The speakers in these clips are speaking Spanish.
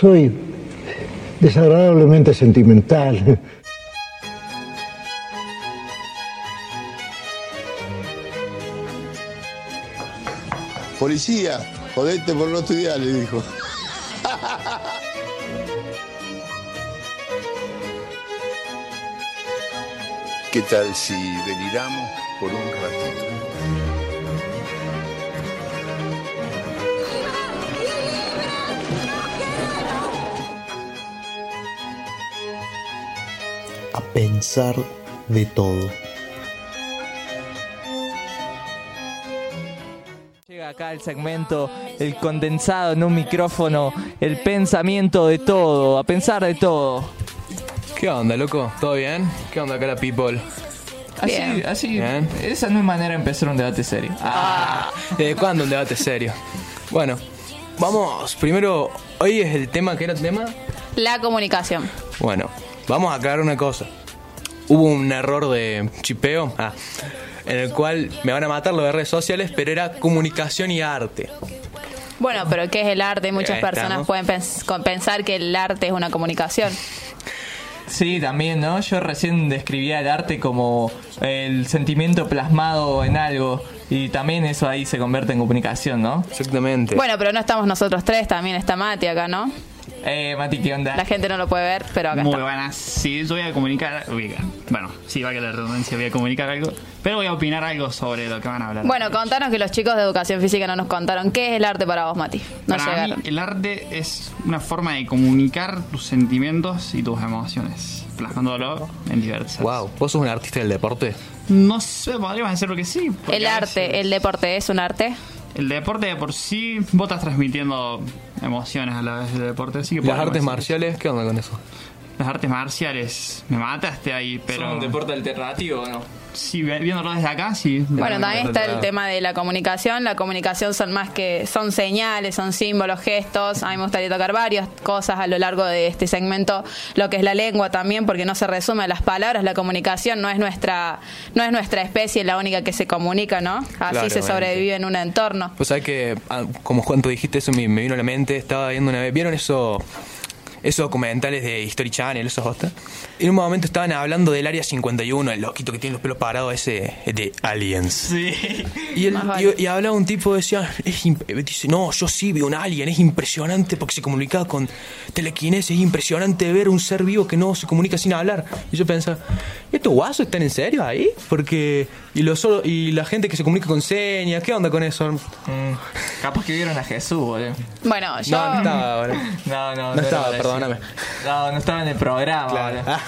Soy desagradablemente sentimental. Policía, jodete por no estudiar, le dijo. ¿Qué tal si deliramos por un ratito? Pensar de todo. Llega acá el segmento, el condensado en un micrófono, el pensamiento de todo, a pensar de todo. ¿Qué onda, loco? ¿Todo bien? ¿Qué onda, cara people? Así, así, Bien. esa no es manera de empezar un debate serio. Ah, ¿Desde cuándo un debate serio? Bueno, vamos, primero, hoy es el tema, ¿qué era el tema? La comunicación. Bueno, vamos a aclarar una cosa. Hubo un error de chipeo, ah, en el cual me van a matar lo de redes sociales, pero era comunicación y arte. Bueno, pero ¿qué es el arte? Muchas personas pueden pens- con- pensar que el arte es una comunicación. sí, también, ¿no? Yo recién describía el arte como el sentimiento plasmado en algo y también eso ahí se convierte en comunicación, ¿no? Exactamente. Bueno, pero no estamos nosotros tres, también está Mati acá, ¿no? Eh, Mati, ¿qué onda? La gente no lo puede ver, pero acá Muy está. buenas. Sí, yo voy a comunicar. bueno, sí, va que la redundancia, voy a comunicar algo. Pero voy a opinar algo sobre lo que van a hablar. Bueno, contanos que los chicos de educación física no nos contaron. ¿Qué es el arte para vos, Mati? No Para llegaron. mí, el arte es una forma de comunicar tus sentimientos y tus emociones, plasmándolo en diversas. wow, ¿vos sos un artista del deporte? No sé, podríamos decirlo que sí. El arte, veces- el deporte, ¿es un arte? El deporte de por sí, vos estás transmitiendo emociones a la vez del deporte, así que ¿Las artes marciales? ¿Qué onda con eso? Las artes marciales, me mataste ahí, pero... ¿Son un deporte alternativo o no? Sí, vi- viéndolo desde acá, sí. Bueno, también está el tema de la comunicación. La comunicación son más que son señales, son símbolos, gestos. A mí me gustaría tocar varias cosas a lo largo de este segmento. Lo que es la lengua también, porque no se resume a las palabras. La comunicación no es nuestra no es nuestra especie la única que se comunica, ¿no? Así se sobrevive en un entorno. Pues sabes que, ah, como cuando dijiste eso, me, me vino a la mente. Estaba viendo una vez. ¿Vieron eso? Esos documentales de History Channel, esos hostas. En un momento estaban hablando del Área 51, el loquito que tiene los pelos parados, ese de Aliens. Sí. Y, y hablaba un tipo, decía, es dice, no, yo sí vi un alien, es impresionante porque se comunicaba con telequinesis, es impresionante ver un ser vivo que no se comunica sin hablar. Y yo pensaba, ¿estos guasos están en serio ahí? Porque, y, lo solo, y la gente que se comunica con señas, ¿qué onda con eso? Mm, capaz que vieron a Jesús, boludo. Bueno, yo No, no estaba, boludo. No, no, No estaba, era para perdóname. No, no estaba en el programa. Claro. Ah,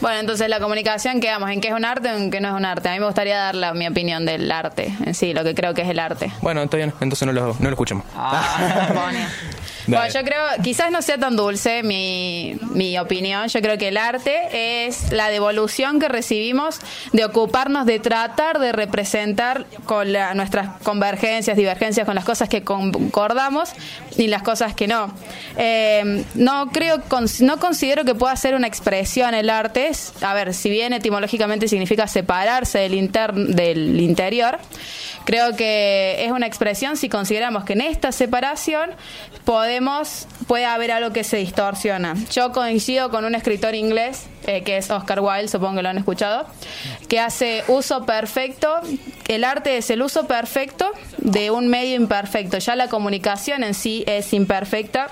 Bueno, entonces la comunicación, quedamos en qué es un arte o en qué no es un arte. A mí me gustaría dar la, mi opinión del arte en sí, lo que creo que es el arte. bueno, está bien, entonces no lo, no lo escuchamos. Ah. Bueno, yo creo, quizás no sea tan dulce mi, mi opinión, yo creo que el arte es la devolución que recibimos de ocuparnos de tratar de representar con la- nuestras convergencias, divergencias, con las cosas que concordamos y las cosas que no. Eh, no creo, no considero que pueda ser una expresión el arte. A ver, si bien etimológicamente significa separarse del, inter- del interior, creo que es una expresión si consideramos que en esta separación podemos puede haber algo que se distorsiona. Yo coincido con un escritor inglés eh, que es Oscar Wilde, supongo que lo han escuchado, que hace uso perfecto. El arte es el uso perfecto de un medio imperfecto. Ya la comunicación en sí es imperfecta.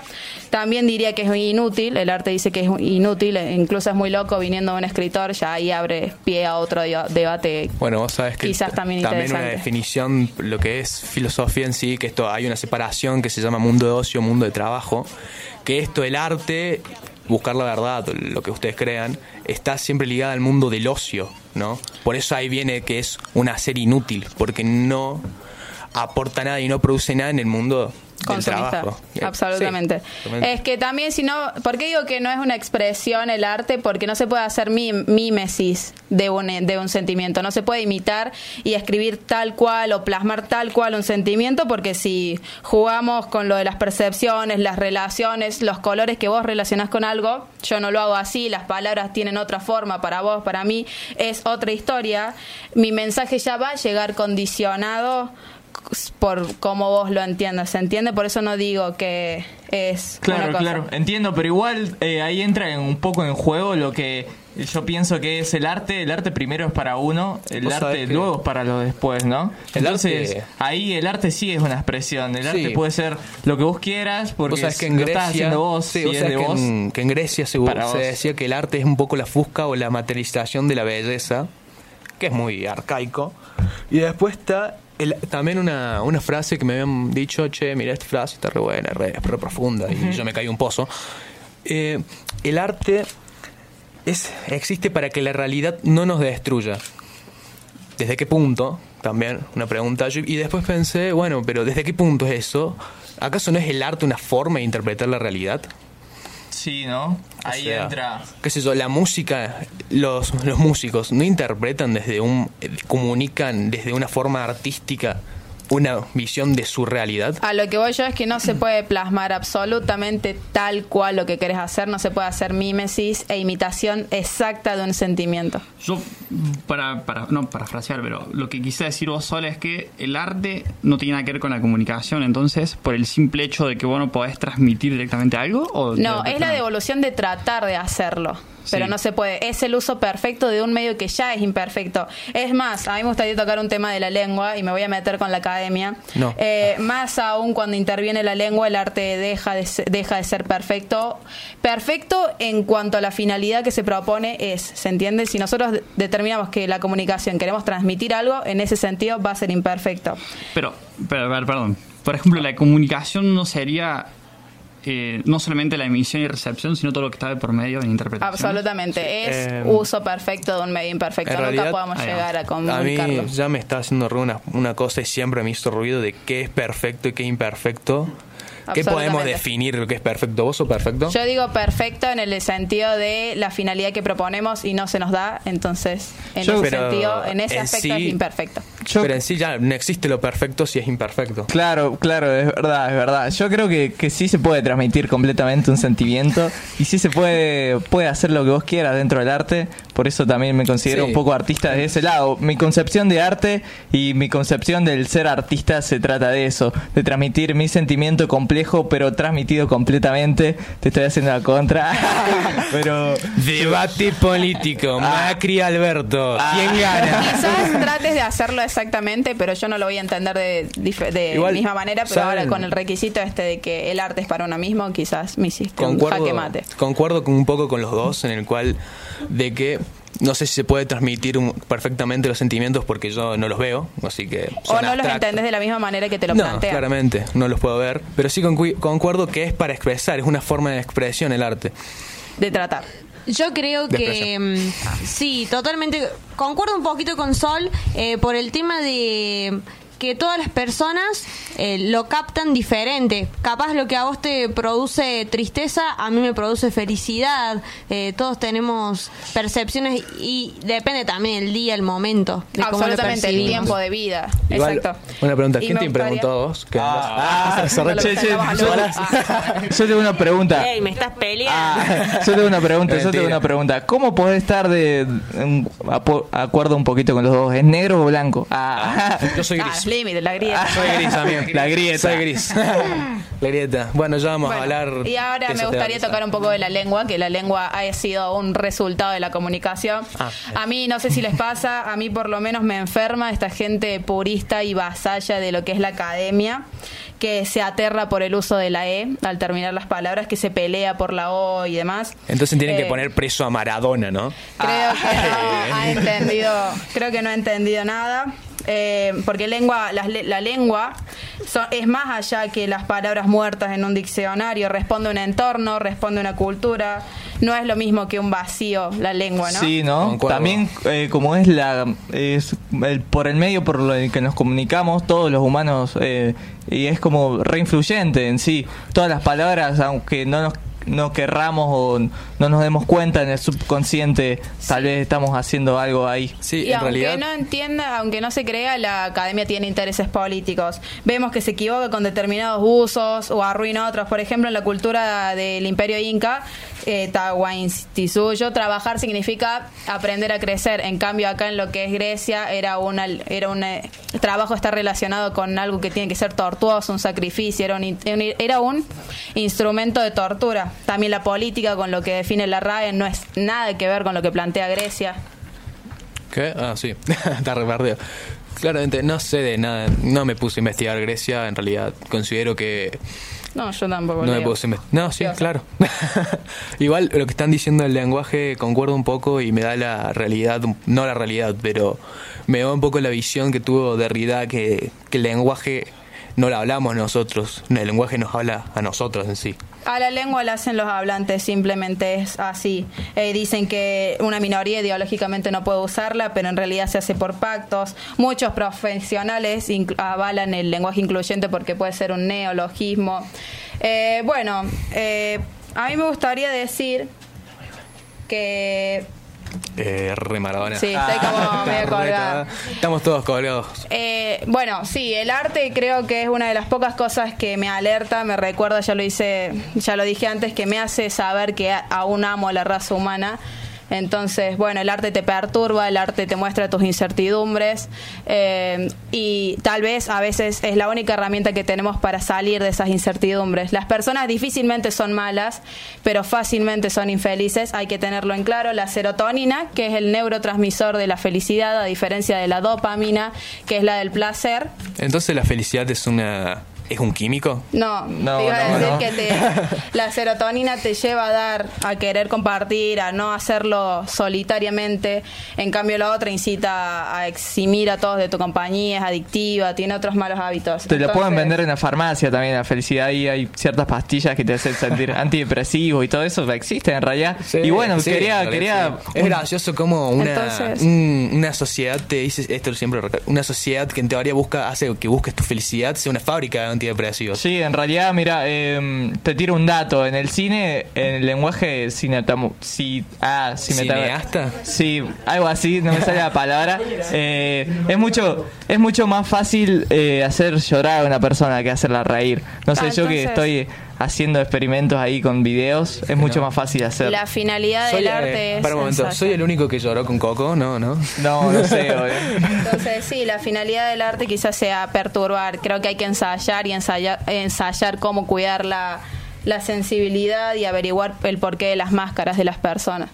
También diría que es inútil. El arte dice que es inútil, e incluso es muy loco viniendo de un escritor. Ya ahí abre pie a otro debate. Bueno, vos sabes que Quizás t- también una definición, lo que es filosofía en sí, que esto hay una separación que se llama mundo de ocio, mundo de trabajo, que esto, el arte, buscar la verdad, lo que ustedes crean, está siempre ligada al mundo del ocio, ¿no? Por eso ahí viene que es una ser inútil, porque no aporta nada y no produce nada en el mundo Absolutamente. sí. Es que también, si no, ¿por qué digo que no es una expresión el arte? Porque no se puede hacer mim- mímesis de un, de un sentimiento. No se puede imitar y escribir tal cual o plasmar tal cual un sentimiento, porque si jugamos con lo de las percepciones, las relaciones, los colores que vos relacionás con algo, yo no lo hago así, las palabras tienen otra forma para vos, para mí es otra historia. Mi mensaje ya va a llegar condicionado por cómo vos lo entiendas, ¿se entiende? Por eso no digo que es Claro, una cosa. claro, entiendo, pero igual eh, ahí entra en- un poco en juego lo que yo pienso que es el arte. El arte primero es para uno, el arte luego es para los después, ¿no? El Entonces, arte- ahí el arte sí es una expresión. El Sí. arte puede ser lo que vos quieras, porque Vos sabés que en lo Grecia, estás haciendo vos, sí, es de que, vos. en, que en Grecia se, se decía que el arte es un poco la fusca o la materialización de la belleza, que es muy arcaico. Y después está el- también una, una frase que me habían dicho, che, mira esta frase está re buena, re, re profunda, y yo me caí un pozo. Eh, el arte es, existe para que la realidad no nos destruya. ¿Desde qué punto? También una pregunta. Yo- Y después pensé, bueno, pero ¿desde qué punto es eso? ¿Acaso no es el arte una forma de interpretar la realidad? Sí, ¿no? O Ahí sea, entra. qué sé yo, la música, los, los músicos no interpretan desde un, eh, comunican desde una forma artística una visión de su realidad. A lo que voy yo es que no se puede plasmar absolutamente tal cual lo que querés hacer, no se puede hacer mímesis e imitación exacta de un sentimiento. Yo, para, para, no parafrasear, pero lo que quise decir vos sola es que el arte no tiene nada que ver con la comunicación, entonces, por el simple hecho de que vos no podés transmitir directamente algo, o No, de- es la devolución de tratar de hacerlo. Pero Sí. no se puede. Es el uso perfecto de un medio que ya es imperfecto. Es más, a mí me gustaría tocar un tema de la lengua y me voy a meter con la academia. No. Eh, más aún cuando interviene la lengua, el arte deja de, se- deja de ser perfecto. Perfecto en cuanto a la finalidad que se propone es, ¿se entiende? Si nosotros de- determinamos que la comunicación queremos transmitir algo, en ese sentido va a ser imperfecto. Pero, pero, perdón. Por ejemplo, la comunicación no sería eh, no solamente la emisión y recepción, sino todo lo que está de por medio en interpretación. Absolutamente. Es Eh, uso perfecto de un medio imperfecto. en Nunca realidad- podemos llegar a A comunicarlo. mí ya me está haciendo ruido una, una cosa y siempre me hizo ruido de qué es perfecto y qué es imperfecto. ¿Qué podemos definir lo que es perfecto? ¿Vos o perfecto? Yo digo perfecto en el sentido de la finalidad que proponemos y no se nos da, entonces en Yo- ese sentido, en ese en aspecto sí- es imperfecto. Yo- Pero en sí ya no existe lo perfecto si es imperfecto. Claro, claro, es verdad, es verdad. Yo creo que, que sí se puede transmitir completamente un sentimiento y sí se puede, puede hacer lo que vos quieras dentro del arte. Por eso también me considero Sí. un poco artista de ese lado. Mi concepción de arte y mi concepción del ser artista se trata de eso, de transmitir mi sentimiento complejo pero transmitido completamente. Te estoy haciendo la contra. pero Debate político. Macri Alberto. ¿Quién gana? Quizás trates de hacerlo exactamente, pero yo no lo voy a entender de, de Igual, misma manera, pero ¿saben? ahora con el requisito este de que el arte es para uno mismo, quizás me hiciste un Concuerdo, jaque mate. concuerdo con un poco con los dos en el cual de que no sé si se puede transmitir un- perfectamente los sentimientos porque yo no los veo, así que O no los entendés de la misma manera que te lo no, plantea. claramente, no los puedo ver, pero sí concu- concuerdo que es para expresar, es una forma de expresión el arte. De tratar. Yo creo De que mm, sí, totalmente. Concuerdo un poquito con Sol eh, por el tema de que todas las personas eh, lo captan diferente. Capaz lo que a vos te produce tristeza, a mí me produce felicidad. Eh, todos tenemos percepciones y depende también el día, el momento. De cómo lo Absolutamente, el tiempo de vida. Igual, Exacto. Una pregunta, ¿quién me te preguntó a vos? Que Ah, no lo che, yo, yo tengo una pregunta. Ey, me estás peleando. Ah, yo tengo una pregunta, yo tengo una pregunta. ¿Cómo podés estar de en apo- acuerdo un poquito con los dos? ¿Es negro o blanco? Ah, Yo soy Ah, gris. Límite, la grieta. Soy gris, amigo. La grieta. Soy gris. la grieta. Bueno, ya vamos Bueno, a hablar. y ahora me gustaría tocar un poco de la lengua, que la lengua ha sido un resultado de la comunicación. Ah, a mí, no sé si les pasa, a mí por lo menos me enferma esta gente purista y vasalla de lo que es la academia, que se aterra por el uso de la E al terminar las palabras, que se pelea por la O y demás. Entonces tienen que Eh, poner preso a Maradona, ¿no? Creo que no ha entendido, creo que no ha entendido nada. Eh, porque lengua, las le- la, lengua so- es más allá que las palabras muertas en un diccionario. Responde a un entorno, responde a una cultura. No es lo mismo que un vacío la lengua, ¿no? Sí, ¿no? Concuerdo. También eh, como es la es el, por el medio por el que nos comunicamos todos los humanos eh, y es como re influyente en sí. Todas las palabras, aunque no nos no querramos o no nos demos cuenta en el subconsciente, tal vez estamos haciendo algo ahí. Sí, y en aunque realidad. no entienda, aunque no se crea, la academia tiene intereses políticos. Vemos que se equivoca con determinados usos o arruina otros. Por ejemplo, en la cultura del imperio inca eh, Tahuantinsuyo. Trabajar significa aprender a crecer. En cambio, acá en lo que es Grecia, era una, era un eh, el trabajo está relacionado con algo que tiene que ser tortuoso, un sacrificio, era un- era un instrumento de tortura. También la política, con lo que define la RAE, no es nada que ver con lo que plantea Grecia. ¿Qué? Ah, sí, está repardeo. Claramente, no sé de nada, no me puse a investigar Grecia, en realidad considero que No, yo tampoco. no me puse a investigar. No, sí, ¿Qué vas a claro. Igual lo que están diciendo del lenguaje concuerdo un poco y me da la realidad, no la realidad, pero me da un poco la visión que tuvo Derrida que, que el lenguaje no lo hablamos nosotros, el lenguaje nos habla a nosotros en sí. A la lengua la hacen los hablantes, simplemente es así. Eh, dicen que una minoría ideológicamente no puede usarla, pero en realidad se hace por pactos. Muchos profesionales avalan el lenguaje incluyente porque puede ser un neologismo. Eh, bueno, eh, a mí me gustaría decir que Eh, re Maradona. Sí, estoy como medio colgada. colgada. Estamos todos colgados. Eh, bueno, sí, el arte creo que es una de las pocas cosas que me alerta, me recuerda, ya lo hice, ya lo dije antes, que me hace saber que aún amo a la raza humana. Entonces, bueno, el arte te perturba, el arte te muestra tus incertidumbres eh, y tal vez a veces es la única herramienta que tenemos para salir de esas incertidumbres. Las personas difícilmente son malas, pero fácilmente son infelices, hay que tenerlo en claro. La serotonina, que es el neurotransmisor de la felicidad, a diferencia de la dopamina, que es la del placer, Entonces la felicidad es una es un químico. no, No, te iba a decir no. que te- la serotonina te lleva a dar, a querer compartir, a no hacerlo solitariamente. En cambio, la otra incita a eximir a todos de tu compañía, es adictiva, tiene otros malos hábitos. Te lo pueden Entonces, vender en la farmacia también, la felicidad. Y hay ciertas pastillas que te hacen sentir antidepresivos y todo eso existe en realidad. y bueno, Sí, quería, quería sí. Es gracioso como una, Entonces- un- una sociedad te dice, esto siempre una sociedad que en teoría busca, hace que busques tu felicidad, sea una fábrica de antidepresivos. Sí, en realidad, mira, eh, te tiro un dato. En el cine, en el lenguaje cinetamo, si, ah, ¿Cineasta? Sí, algo así, no me sale la palabra. Eh, es mucho es mucho más fácil eh, hacer llorar a una persona que hacerla reír. No sé, Ah, yo que entonces- estoy haciendo experimentos ahí con videos, es mucho más fácil hacer. La finalidad Soy, del eh, arte es. para un momento. ¿soy el único que lloró con Coco? No, no. No, no sé, obvio. Entonces, sí, la finalidad del arte quizás sea perturbar. Creo que hay que ensayar y ensayar, ensayar cómo cuidar la, la sensibilidad y averiguar el porqué de las máscaras de las personas.